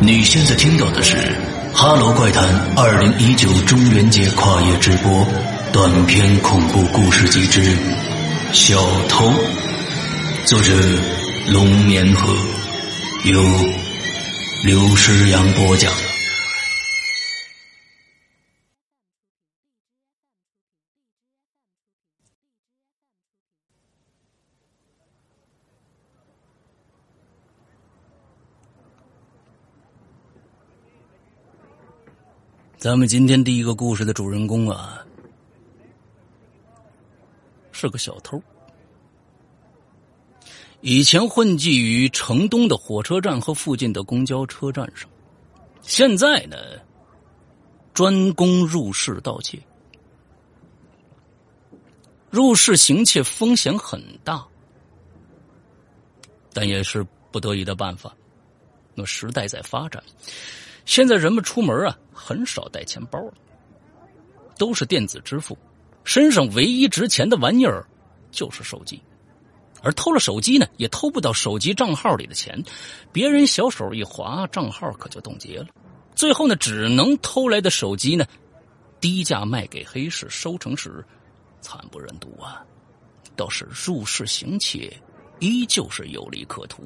你现在听到的是《哈喽怪谈》二零一九中元节跨夜直播短篇恐怖故事集之《小偷》，作者龙年鹤，由刘诗阳播讲。咱们今天第一个故事的主人公啊，是个小偷。以前混迹于城东的火车站和附近的公交车站上，现在呢，专攻入室盗窃。入室行窃风险很大，但也是不得已的办法。那时代在发展。现在人们出门啊，很少带钱包了，都是电子支付，身上唯一值钱的玩意儿就是手机，而偷了手机呢，也偷不到手机账号里的钱，别人小手一划，账号可就冻结了，最后呢，只能偷来的手机呢，低价卖给黑市，收成时惨不忍睹啊！倒是入室行窃，依旧是有利可图。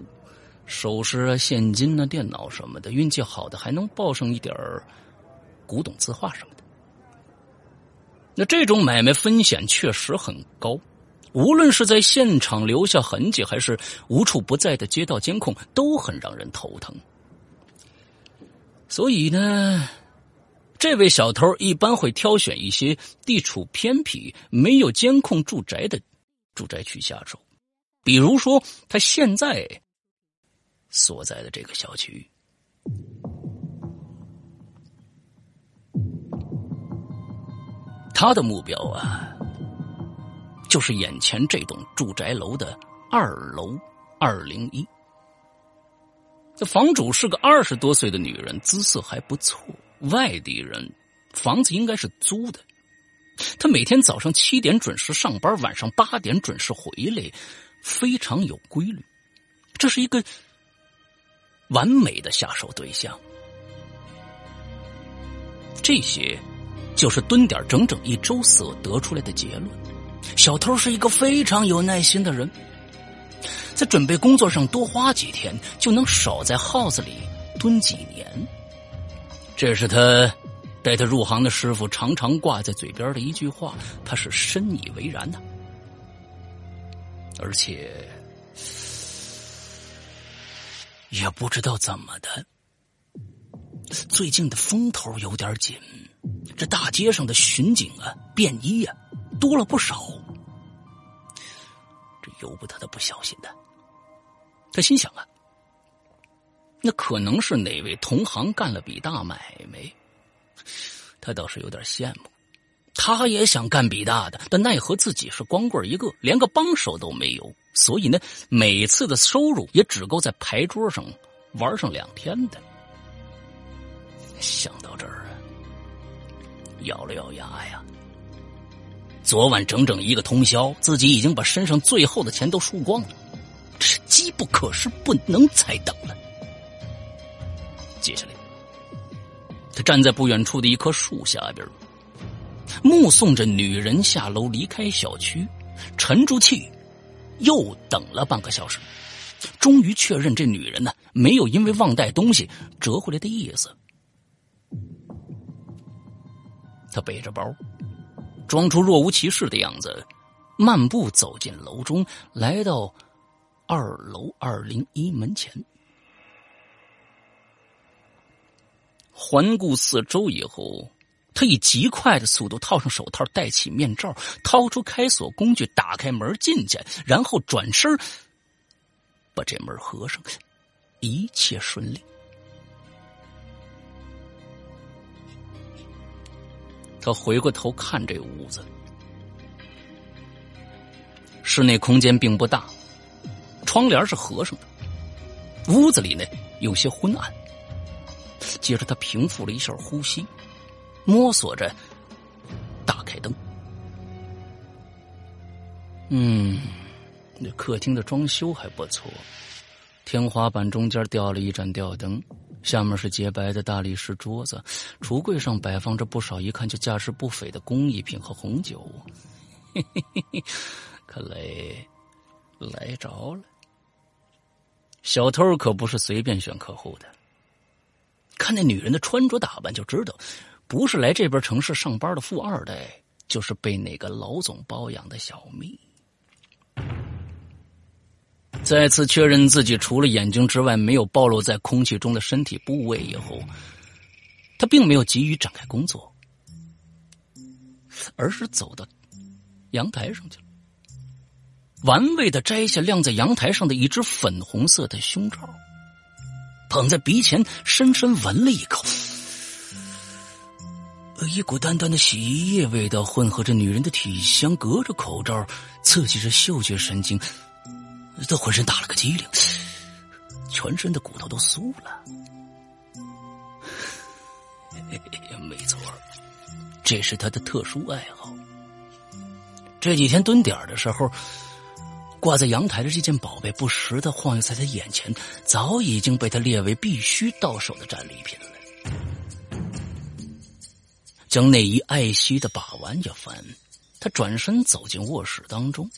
首饰啊、现金啊、电脑什么的，运气好的还能报上一点古董字画什么的。那这种买卖风险确实很高，无论是在现场留下痕迹，还是无处不在的街道监控，都很让人头疼。所以呢，这位小偷一般会挑选一些地处偏僻、没有监控住宅的住宅区下手，比如说他现在。所在的这个小区，他的目标啊，就是眼前这栋住宅楼的二楼二零一。这房主是个二十多岁的女人，姿色还不错，外地人，房子应该是租的。她每天早上七点准时上班，晚上八点准时回来，非常有规律。这是一个。完美的下手对象，这些就是蹲点整整一周所得出来的结论。小偷是一个非常有耐心的人，在准备工作上多花几天，就能少在耗子里蹲几年。这是他带他入行的师傅常常挂在嘴边的一句话，他是深以为然的，而且。也不知道怎么的，最近的风头有点紧，这大街上的巡警啊、便衣啊多了不少，这由不得他不小心的。他心想啊，那可能是哪位同行干了笔大买卖，他倒是有点羡慕。他也想干笔大的，但奈何自己是光棍一个，连个帮手都没有。所以呢，每次的收入也只够在牌桌上玩上两天的。想到这儿，咬了咬牙呀，昨晚整整一个通宵，自己已经把身上最后的钱都输光了，这是机不可失，不能再等了。接下来，他站在不远处的一棵树下边，目送着女人下楼离开小区，沉住气。又等了半个小时，终于确认这女人呢没有因为忘带东西折回来的意思。他背着包，装出若无其事的样子，漫步走进楼中，来到二楼二零一门前，环顾四周以后。他以极快的速度套上手套，戴起面罩，掏出开锁工具，打开门进去，然后转身把这门合上，一切顺利。他回过头看这屋子，室内空间并不大，窗帘是合上的，屋子里呢有些昏暗。接着他平复了一下呼吸。摸索着打开灯，嗯，那客厅的装修还不错，天花板中间吊了一盏吊灯，下面是洁白的大理石桌子，橱柜上摆放着不少一看就价值不菲的工艺品和红酒。嘿嘿嘿嘿，看来来着了。小偷可不是随便选客户的，看那女人的穿着打扮就知道，不是来这边城市上班的富二代，就是被哪个老总包养的小蜜。再次确认自己除了眼睛之外没有暴露在空气中的身体部位以后，他并没有急于展开工作，而是走到阳台上去了，玩味的摘下晾在阳台上的一只粉红色的胸罩，捧在鼻前深深闻了一口，一股淡淡的洗衣液味道混合着女人的体香，隔着口罩刺激着嗅觉神经。他浑身打了个激灵，全身的骨头都酥了。没错，这是他的特殊爱好。这几天蹲点的时候，挂在阳台的这件宝贝不时的晃悠在他眼前，早已经被他列为必须到手的战利品了。将内衣爱惜的把玩一番，他转身走进卧室当中，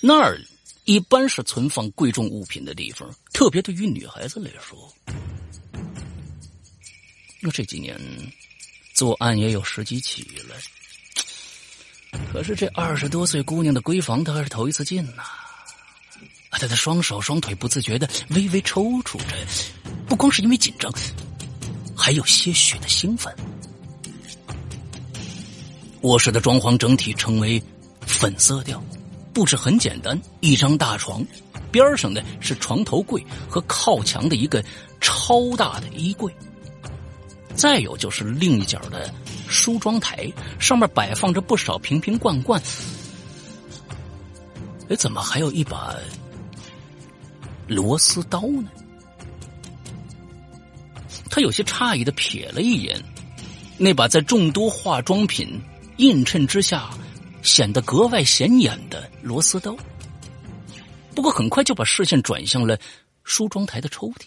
那儿。一般是存放贵重物品的地方，特别对于女孩子来说。那这几年作案也有十几起了，可是这二十多岁姑娘的闺房，他还是头一次进呐。他的双手双腿不自觉的微微抽搐着，不光是因为紧张，还有些许的兴奋。卧室的装潢整体成为粉色调。布置很简单，一张大床，边上呢是床头柜和靠墙的一个超大的衣柜，再有就是另一角的梳妆台，上面摆放着不少瓶瓶罐罐。哎，怎么还有一把螺丝刀呢？他有些诧异的瞥了一眼，那把在众多化妆品映衬之下。显得格外显眼的螺丝刀，不过很快就把视线转向了梳妆台的抽屉。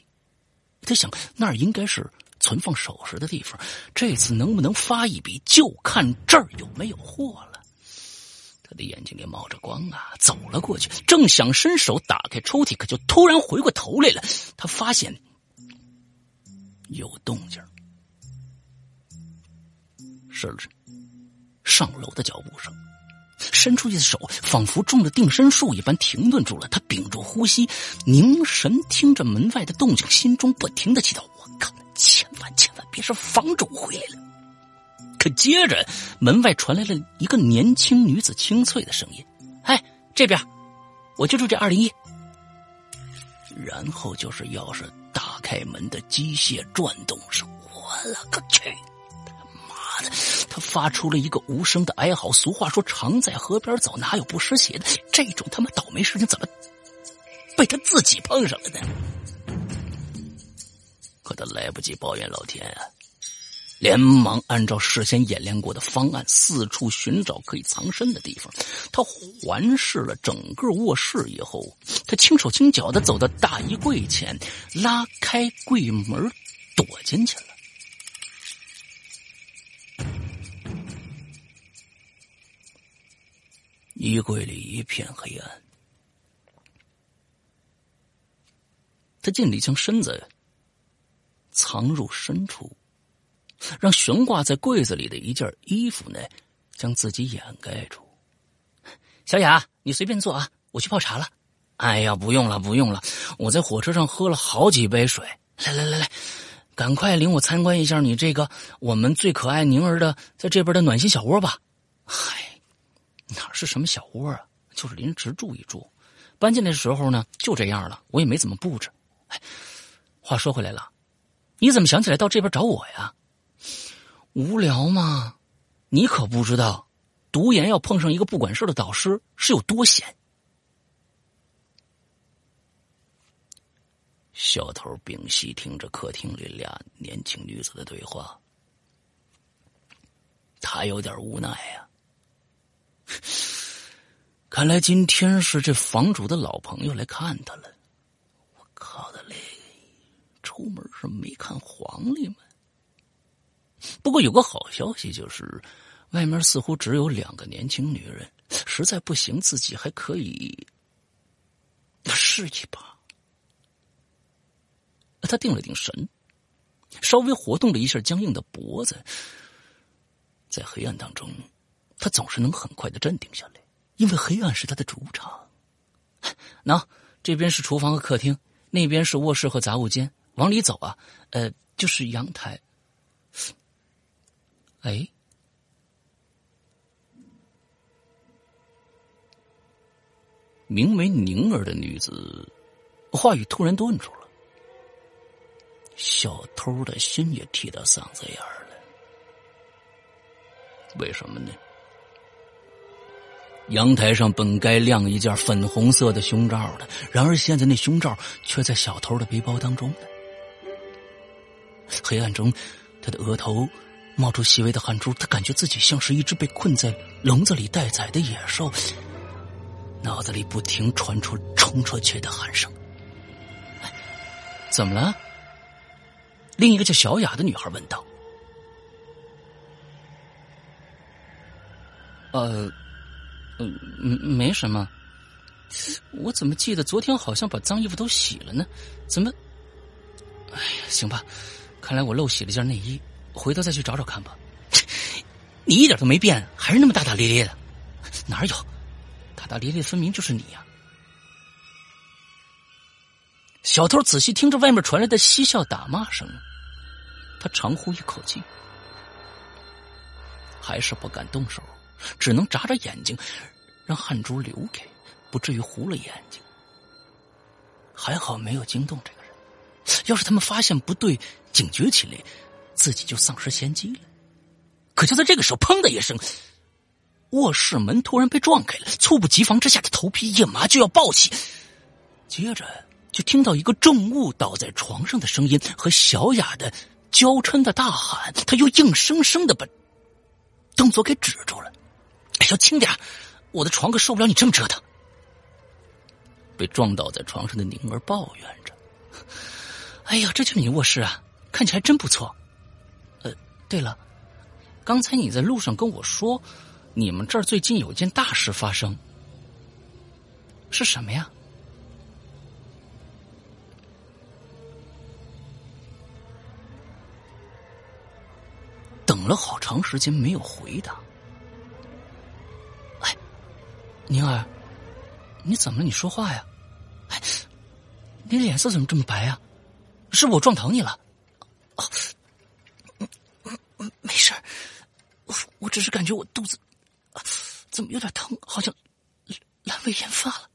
他想，那儿应该是存放首饰的地方，这次能不能发一笔，就看这儿有没有货了。他的眼睛里冒着光啊，走了过去，正想伸手打开抽屉，可就突然回过头来了。他发现有动静，是不是上楼的脚步声。伸出去的手仿佛中了定身术一般停顿住了，他屏住呼吸，凝神听着门外的动静，心中不停的祈祷：“我靠，千万千万别是房主回来了！”可接着门外传来了一个年轻女子清脆的声音：“哎，这边，我就住这二零一。”然后就是钥匙打开门的机械转动声。我了个去！发出了一个无声的哀嚎。俗话说：“常在河边走，哪有不湿鞋的？”这种他妈倒霉事情怎么被他自己碰上了呢？可他来不及抱怨老天啊，连忙按照事先演练过的方案，四处寻找可以藏身的地方。他环视了整个卧室以后，他轻手轻脚的走到大衣柜前，拉开柜门，躲进去了。衣柜里一片黑暗，他尽力将身子藏入深处，让悬挂在柜子里的一件衣服呢将自己掩盖住。小雅，你随便坐啊，我去泡茶了。哎呀，不用了，不用了，我在火车上喝了好几杯水。来来来来，赶快领我参观一下你这个我们最可爱宁儿的在这边的暖心小窝吧。哪是什么小窝啊，就是临时住一住。搬进来的时候呢，就这样了，我也没怎么布置。哎，话说回来了，你怎么想起来到这边找我呀？无聊吗？你可不知道，读研要碰上一个不管事的导师是有多险。小偷屏息听着客厅里俩年轻女子的对话，他有点无奈呀。看来今天是这房主的老朋友来看他了。我靠的嘞！出门是没看黄历吗？不过有个好消息就是，外面似乎只有两个年轻女人，实在不行，自己还可以试一把。他定了定神，稍微活动了一下僵硬的脖子，在黑暗当中，他总是能很快的镇定下来，因为黑暗是他的主场。那这边是厨房和客厅，那边是卧室和杂物间，往里走啊，呃，就是阳台。哎，名为宁儿的女子，话语突然顿住了。小偷的心也提到嗓子眼儿了。为什么呢？阳台上本该晾一件粉红色的胸罩的，然而现在那胸罩却在小偷的背包当中呢。黑暗中，他的额头。冒出细微的汗珠，他感觉自己像是一只被困在笼子里待宰的野兽，脑子里不停传出冲出去的喊声。怎么了？另一个叫小雅的女孩问道。呃，嗯，没什么。我怎么记得昨天好像把脏衣服都洗了呢？怎么？哎呀，行吧，看来我漏洗了件内衣。回头再去找找看吧。你一点都没变，还是那么大大咧咧的。哪有？大大咧咧分明就是你呀！小偷仔细听着外面传来的嬉笑打骂声，他长呼一口气，还是不敢动手，只能眨眨眼睛，让汗珠流开，不至于糊了眼睛。还好没有惊动这个人，要是他们发现不对，警觉起来。自己就丧失先机了。可就在这个时候，砰的一声，卧室门突然被撞开了。猝不及防之下，他头皮一麻，就要抱起。接着就听到一个重物倒在床上的声音和小雅的娇嗔的大喊。他又硬生生的把动作给止住了。哎，要轻点，我的床可受不了你这么折腾。被撞倒在床上的宁儿抱怨着：“哎呀，这就是你卧室啊，看起来真不错。”呃对了，刚才你在路上跟我说，你们这儿最近有件大事发生，是什么呀？等了好长时间没有回答。宁儿，你怎么了？你说话呀！哎，你脸色怎么这么白啊？是我撞疼你了？哦。没事我我只是感觉我肚子怎么有点疼，好像阑尾炎发了。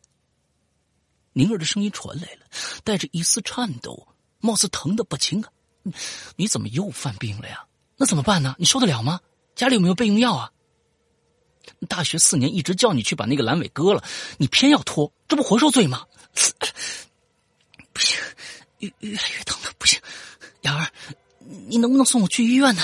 宁儿的声音传来了，带着一丝颤抖，貌似疼的不轻啊！你怎么又犯病了呀？那怎么办呢？你受得了吗？家里有没有备用药啊？大学四年一直叫你去把那个阑尾割了，你偏要拖，这不活受罪吗？不行，越越来越疼了，不行，雅儿，你能不能送我去医院呢？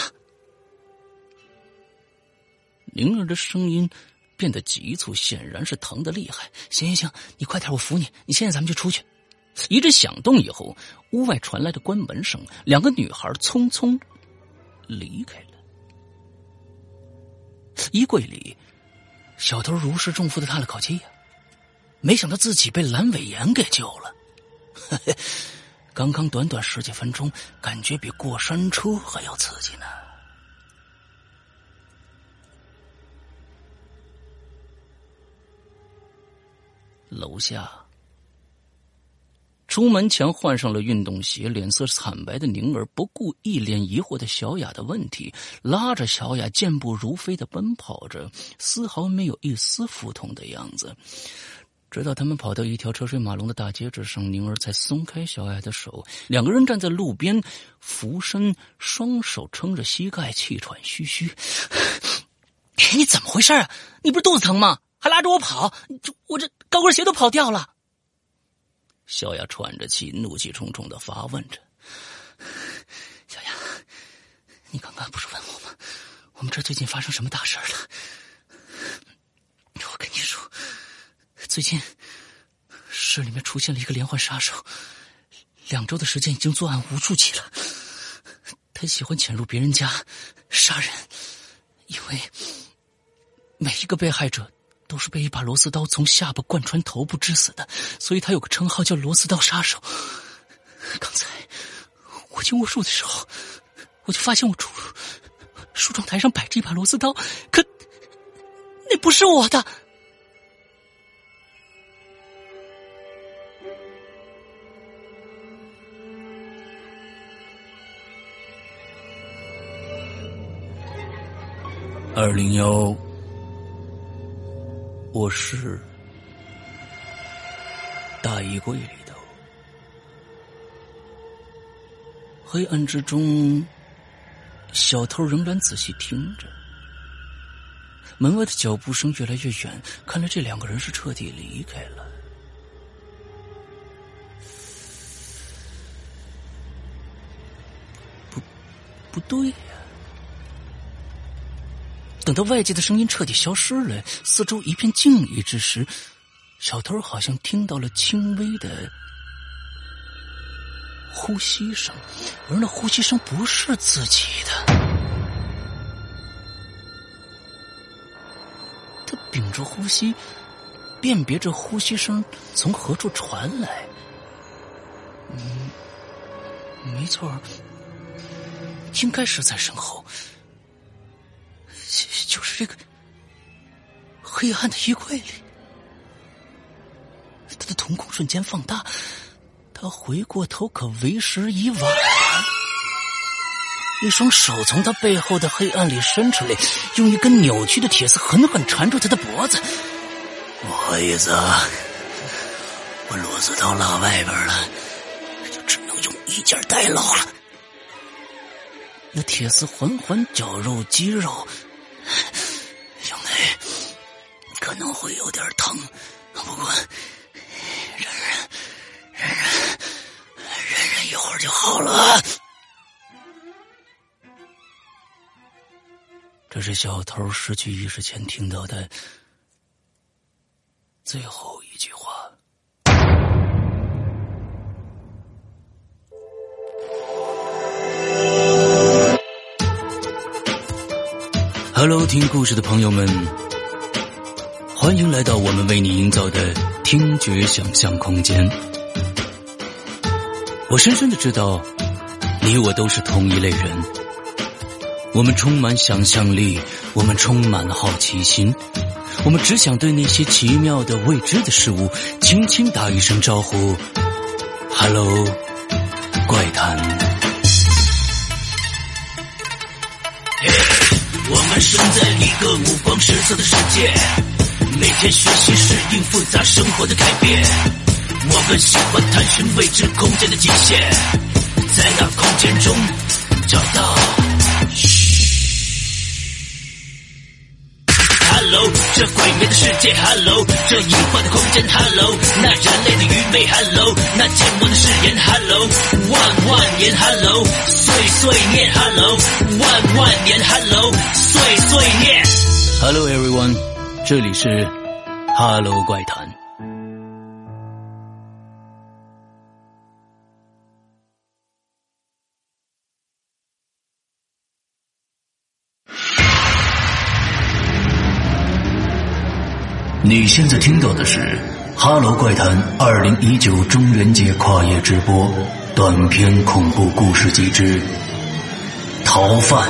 灵儿的声音变得急促，显然是疼的厉害。行行行，你快点，我扶你。你现在咱们就出去。一阵响动以后，屋外传来的关门声，两个女孩匆匆离开了。衣柜里，小偷如释重负的叹了口气呀，没想到自己被阑尾炎给救了。刚刚短短十几分钟，感觉比过山车还要刺激呢。楼下，出门前换上了运动鞋、脸色惨白的宁儿，不顾一脸疑惑的小雅的问题，拉着小雅健步如飞的奔跑着，丝毫没有一丝腹痛的样子。直到他们跑到一条车水马龙的大街之上，宁儿才松开小雅的手，两个人站在路边，俯身，双手撑着膝盖，气喘吁吁。你怎么回事啊？你不是肚子疼吗？还拉着我跑，我这高跟鞋都跑掉了。小雅喘着气，怒气冲冲的发问着：“小雅，你刚刚不是问我吗？我们这最近发生什么大事了？我跟你说，最近市里面出现了一个连环杀手，两周的时间已经作案无数起了。他喜欢潜入别人家杀人，因为每一个被害者都是被一把螺丝刀从下巴贯穿头部致死的，所以他有个称号叫“螺丝刀杀手”。刚才我进卧室的时候，我就发现我梳梳妆台上摆着一把螺丝刀，可那不是我的。二零幺，卧室大衣柜里头，黑暗之中，小偷仍然仔细听着。门外的脚步声越来越远，看来这两个人是彻底离开了。不，不对。等到外界的声音彻底消失了，四周一片静谧之时，小偷好像听到了轻微的呼吸声，而那呼吸声不是自己的。他屏住呼吸，辨别着呼吸声从何处传来。嗯，没错，应该是在身后。就是这个黑暗的衣柜里，他的瞳孔瞬间放大，他回过头可为时已晚。一双手从他背后的黑暗里伸出来，用一根扭曲的铁丝狠狠缠住他的脖子。不好意思啊，我螺丝刀落外边了，就只能用一件代劳了。那铁丝缓缓绞入肌肉。兄弟，可能会有点疼，不过忍忍，忍忍，忍忍一会儿就好了。这是小偷失去意识前听到的最后 Hello，听故事的朋友们，欢迎来到我们为你营造的听觉想象空间。我深深的知道，你我都是同一类人。我们充满想象力，我们充满了好奇心，我们只想对那些奇妙的未知的事物轻轻打一声招呼：“Hello，怪谈。”诞生在一个五光十色的世界，每天学习适应复杂生活的改变。我更喜欢探寻未知空间的极限，在那空间中找到。这鬼魅的世界，Hello，这隐患的空间，Hello，那人类的愚昧，Hello，那缄默的誓言，Hello，万万年，Hello，岁岁念，Hello，万万年，Hello，岁岁念。Hello everyone，这里是 Hello 怪谈。你现在听到的是《哈喽怪谈》二零一九中元节跨夜直播短篇恐怖故事集之《逃犯》，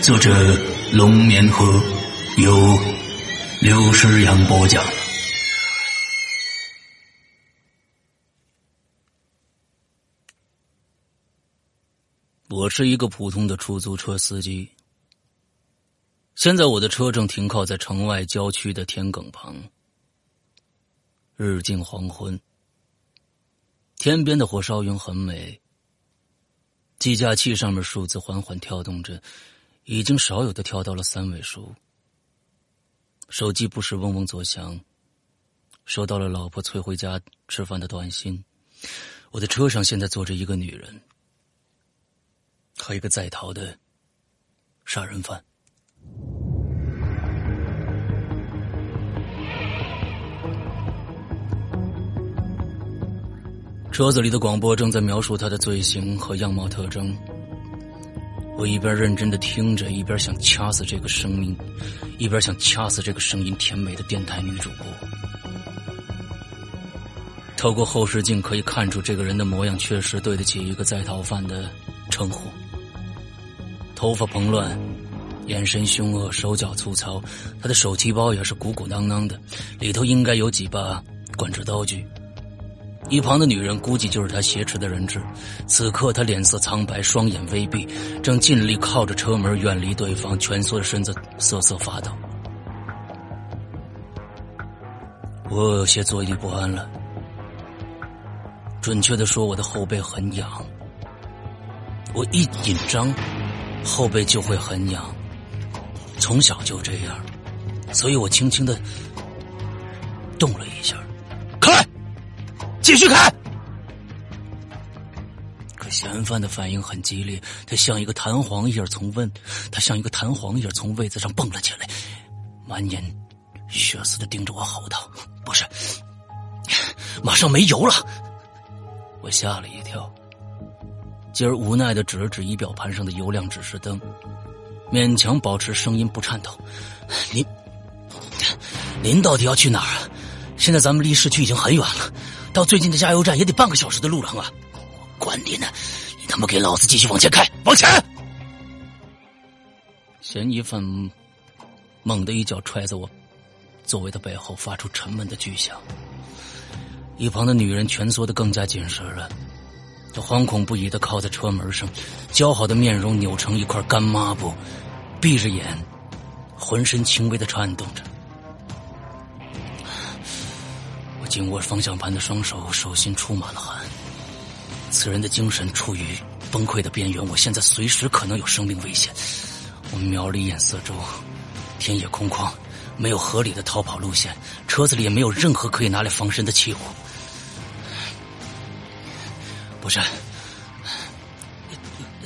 作者龙眠河，由刘诗阳播讲。我是一个普通的出租车司机。现在我的车正停靠在城外郊区的田埂旁，日近黄昏，天边的火烧云很美。计价器上面数字缓缓跳动着，已经少有的跳到了三位数。手机不时嗡嗡作响，收到了老婆催回家吃饭的短信。我的车上现在坐着一个女人和一个在逃的杀人犯。车子里的广播正在描述他的罪行和样貌特征。我一边认真的听着，一边想掐死这个声音，一边想掐死这个声音甜美的电台女主播。透过后视镜可以看出，这个人的模样确实对得起一个在逃犯的称呼。头发蓬乱，眼神凶恶，手脚粗糙，他的手提包也是鼓鼓囊囊的，里头应该有几把管制刀具。一旁的女人估计就是他挟持的人质。此刻他脸色苍白，双眼微闭，正尽力靠着车门远离对方，蜷缩着身子瑟瑟发抖。我有些坐立不安了。准确的说，我的后背很痒。我一紧张，后背就会很痒，从小就这样，所以我轻轻的动了一下。继续开。可嫌犯的反应很激烈，他像一个弹簧一样从问，他像一个弹簧一样从位子上蹦了起来，满眼血丝的盯着我吼道：“不是，马上没油了！”我吓了一跳，继而无奈的指了指仪表盘上的油量指示灯，勉强保持声音不颤抖：“您，您到底要去哪儿啊？现在咱们离市区已经很远了。”到最近的加油站也得半个小时的路程啊！我管你呢，你他妈给老子继续往前开，往前！嫌疑犯猛地一脚踹在我座位的背后，发出沉闷的巨响。一旁的女人蜷缩的更加紧实了，她惶恐不已的靠在车门上，姣好的面容扭成一块干抹布，闭着眼，浑身轻微的颤动着。紧握方向盘的双手，手心出满了汗。此人的精神处于崩溃的边缘，我现在随时可能有生命危险。我瞄了一眼四周，田野空旷，没有合理的逃跑路线，车子里也没有任何可以拿来防身的器物。不是，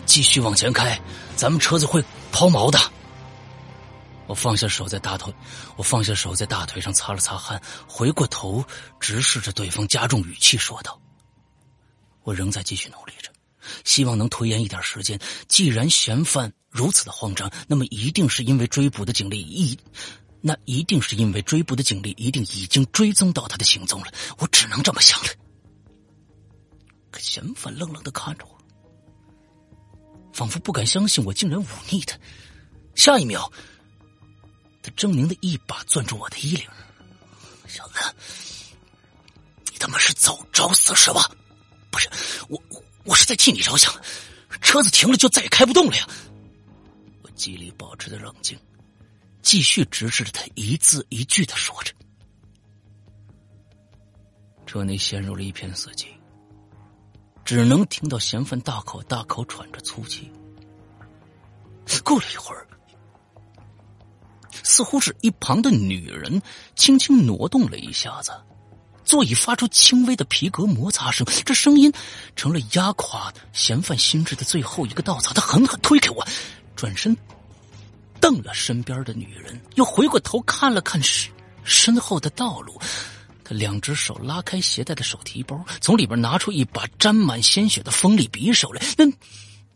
继续往前开，咱们车子会抛锚的。我放下手在大腿，我放下手在大腿上擦了擦汗，回过头直视着对方，加重语气说道：“我仍在继续努力着，希望能拖延一点时间。既然嫌犯如此的慌张，那么一定是因为追捕的警力一，那一定是因为追捕的警力一定已经追踪到他的行踪了。我只能这么想了。可嫌犯愣愣的看着我，仿佛不敢相信我竟然忤逆他。下一秒。”他狰狞的一把攥住我的衣领，小子，你他妈是早找死是吧？不是，我我是在替你着想，车子停了就再也开不动了呀！我极力保持着冷静，继续直视着他，一字一句的说着。车内陷入了一片死寂，只能听到嫌犯大口大口喘着粗气。过了一会儿。似乎是一旁的女人轻轻挪动了一下子，座椅发出轻微的皮革摩擦声，这声音成了压垮嫌犯心智的最后一个稻草。他狠狠推开我，转身瞪了身边的女人，又回过头看了看身身后的道路。他两只手拉开携带的手提包，从里边拿出一把沾满鲜血的锋利匕首来。那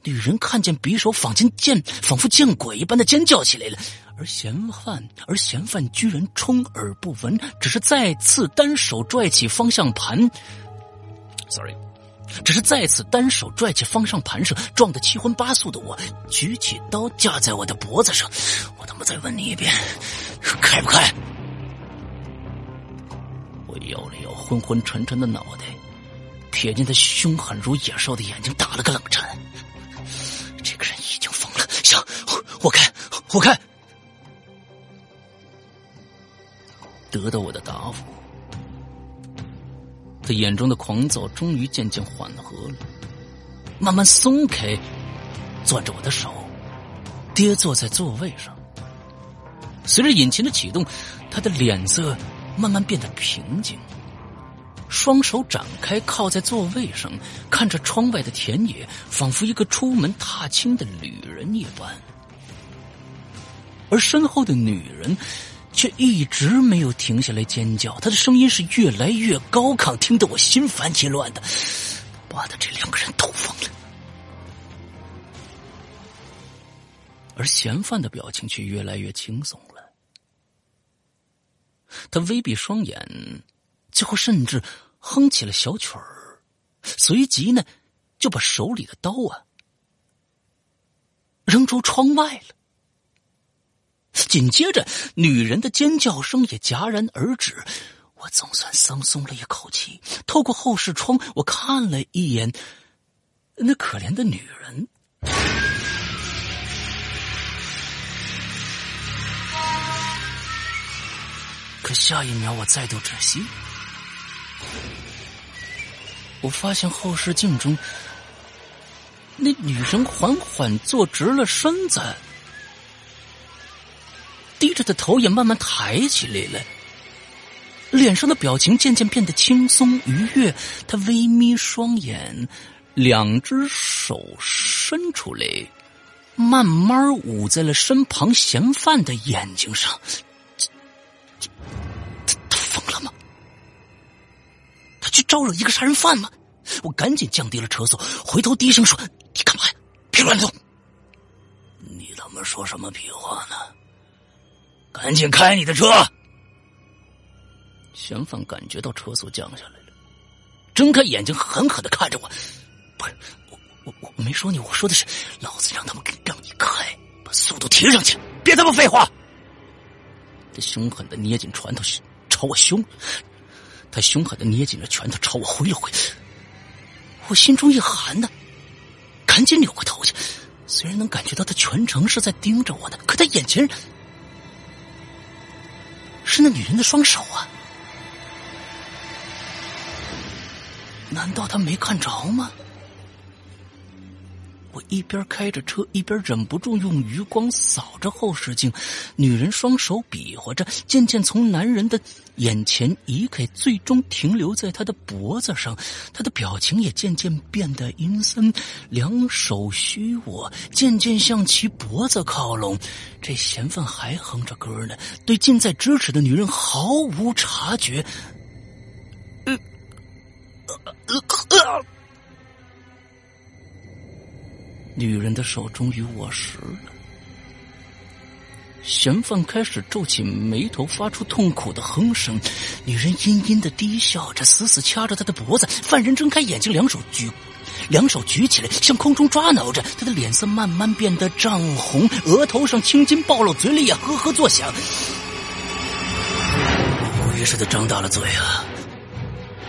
女人看见匕首，仿见见仿佛见鬼一般的尖叫起来了。而嫌犯，而嫌犯居然充耳不闻，只是再次单手拽起方向盘。Sorry，只是再次单手拽起方向盘上，撞得七荤八素的我，举起刀架在我的脖子上。我他妈再问你一遍，开不开？我摇了摇昏昏沉沉的脑袋，瞥见他凶狠如野兽的眼睛，打了个冷颤。这个人已经疯了，行，我开，我开。得到我的答复，他眼中的狂躁终于渐渐缓和了，慢慢松开攥着我的手，跌坐在座位上。随着引擎的启动，他的脸色慢慢变得平静，双手展开靠在座位上，看着窗外的田野，仿佛一个出门踏青的旅人一般。而身后的女人。却一直没有停下来尖叫。他的声音是越来越高亢，听得我心烦意乱的。妈的，这两个人都疯了。而嫌犯的表情却越来越轻松了，他微闭双眼，最后甚至哼起了小曲儿，随即呢，就把手里的刀啊扔出窗外了。紧接着，女人的尖叫声也戛然而止，我总算松松了一口气。透过后视窗，我看了一眼那可怜的女人。可下一秒，我再度窒息。我发现后视镜中，那女人缓缓坐直了身子，低着的头也慢慢抬起来了，脸上的表情渐渐变得轻松愉悦。他微眯双眼，两只手伸出来，慢慢捂在了身旁嫌犯的眼睛上。他疯了吗？他去招惹一个杀人犯吗？我赶紧降低了车速，回头低声说：“你干嘛呀？别乱动！你他妈说什么屁话呢？赶紧开你的车！”嫌犯感觉到车速降下来了，睁开眼睛狠狠的看着我：“不是我，我我我没说你，我说的是老子让他们给让你开，把速度提上去，别他妈废话！”他凶狠的捏紧拳头朝我凶。他凶狠的捏紧了拳头，朝我挥了挥，我心中一寒呢，赶紧扭过头去。虽然能感觉到他全程是在盯着我呢，可他眼前是那女人的双手啊！难道他没看着吗？我一边开着车，一边忍不住用余光扫着后视镜。女人双手比划着，渐渐从男人的眼前移开，最终停留在他的脖子上。他的表情也渐渐变得阴森，两手虚握，渐渐向其脖子靠拢。这嫌犯还哼着歌呢，对近在咫尺的女人毫无察觉。呃，呃，呃。女人的手终于握实了，嫌犯开始皱起眉头，发出痛苦的哼声。女人阴阴的低笑着，死死掐着他的脖子。犯人睁开眼睛，两手举，两手举起来，向空中抓挠着。他的脸色慢慢变得涨红，额头上青筋暴露，嘴里也呵呵作响。于是的张大了嘴啊。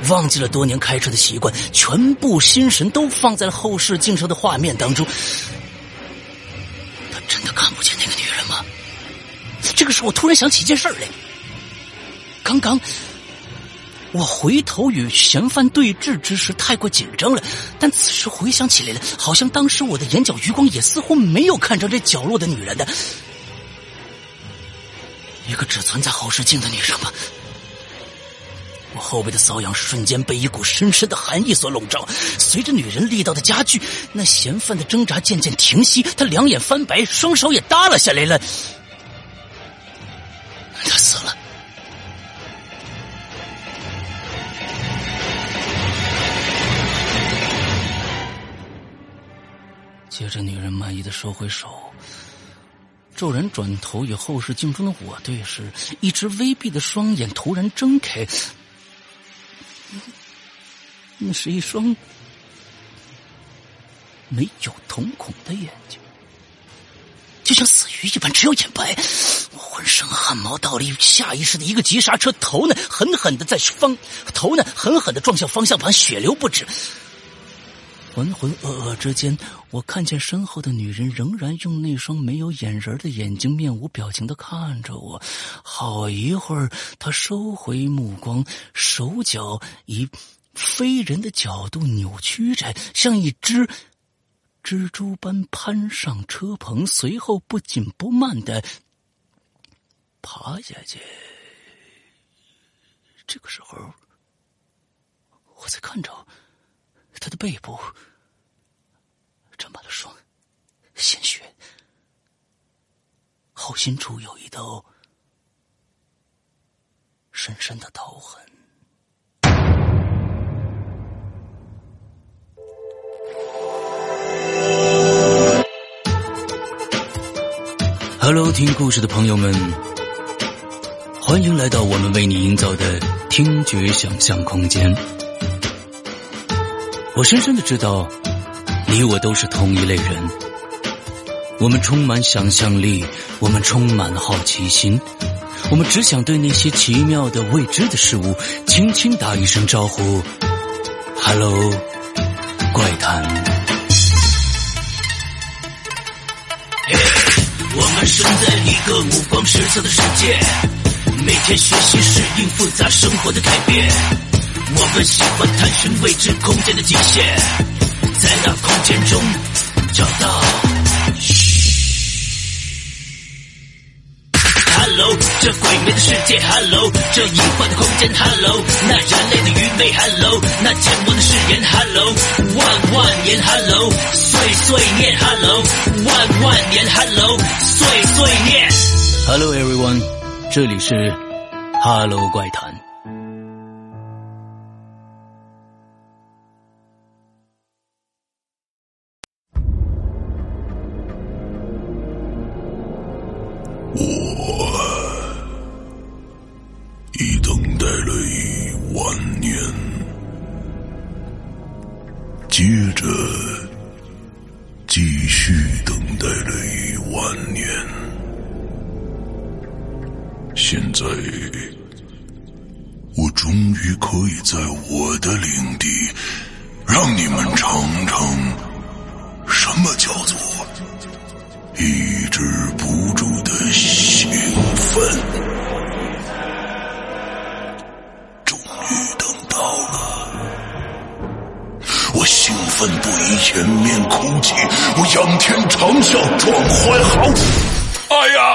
忘记了多年开车的习惯，全部心神都放在了后视镜上的画面当中。他真的看不见那个女人吗？这个时候，我突然想起一件事来。刚刚我回头与嫌犯对峙之时太过紧张了，但此时回想起来了，好像当时我的眼角余光也似乎没有看着这角落的女人的，一个只存在后视镜的女人吗？我后背的瘙痒瞬间被一股深深的寒意所笼罩，随着女人力道的加剧，那嫌犯的挣扎渐渐停息，他两眼翻白，双手也耷拉下来了。他死了。接着，女人满意的收回手，骤然转头与后视镜中的我对视，一只微闭的双眼突然睁开。那是一双没有瞳孔的眼睛，就像死鱼一般，只有眼白。我浑身汗毛倒立，下意识的一个急刹车，头呢狠狠的在方，头呢狠狠的撞向方向盘，血流不止。浑浑噩噩之间，我看见身后的女人仍然用那双没有眼仁的眼睛，面无表情的看着我。好一会儿，她收回目光，手脚一。非人的角度扭曲着，像一只蜘蛛般攀上车棚，随后不紧不慢的爬下去。这个时候，我才看着他的背部沾满了霜，鲜血，后心处有一道深深的刀痕。Hello，听故事的朋友们，欢迎来到我们为你营造的听觉想象空间。我深深的知道，你我都是同一类人。我们充满想象力，我们充满了好奇心，我们只想对那些奇妙的未知的事物轻轻打一声招呼：“Hello，怪谈。”生在一个五光十色的世界，每天学习适应复杂生活的改变。我们喜欢探寻未知空间的极限，在那空间中找到。这鬼魅的世界，Hello，这异幻的空间，Hello，那人类的愚昧，Hello，那健忘的誓言，Hello，万万年，Hello，岁岁念，Hello，万万年，Hello，岁岁念。Hello everyone，这里是 Hello 怪谈。已等待了一万年，前，面哭泣，我仰天长啸，壮怀豪。哎呀！